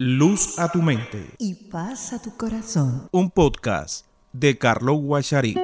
Luz a tu mente. Y paz a tu corazón. Un podcast de Carlos Guachari.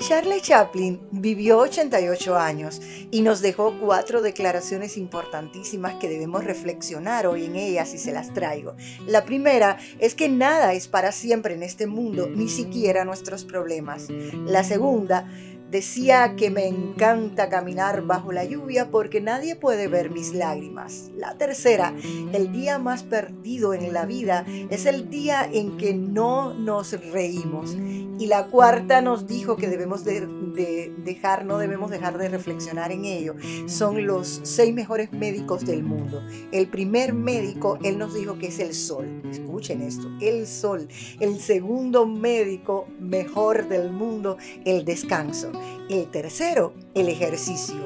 Charlie Chaplin vivió 88 años y nos dejó cuatro declaraciones importantísimas que debemos reflexionar hoy en ellas y se las traigo. La primera es que nada es para siempre en este mundo, ni siquiera nuestros problemas. La segunda Decía que me encanta caminar bajo la lluvia porque nadie puede ver mis lágrimas. La tercera, el día más perdido en la vida es el día en que no nos reímos. Y la cuarta nos dijo que debemos de, dejar, no debemos dejar de reflexionar en ello. Son los seis mejores médicos del mundo. El primer médico, él nos dijo que es el sol. Escuchen esto, el sol. El segundo médico mejor del mundo, el descanso. El tercero, el ejercicio.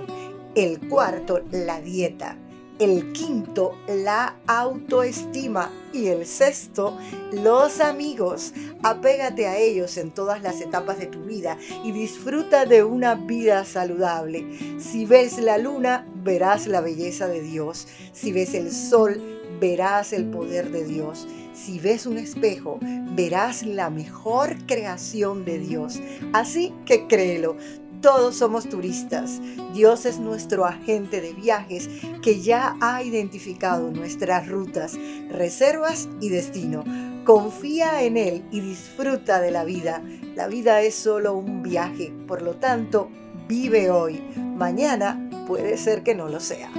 El cuarto, la dieta. El quinto, la autoestima. Y el sexto, los amigos. Apégate a ellos en todas las etapas de tu vida y disfruta de una vida saludable. Si ves la luna, verás la belleza de Dios. Si ves el sol, verás el poder de Dios. Si ves un espejo, verás la mejor creación de Dios. Así que créelo, todos somos turistas. Dios es nuestro agente de viajes que ya ha identificado nuestras rutas, reservas y destino. Confía en Él y disfruta de la vida. La vida es solo un viaje, por lo tanto, vive hoy. Mañana puede ser que no lo sea.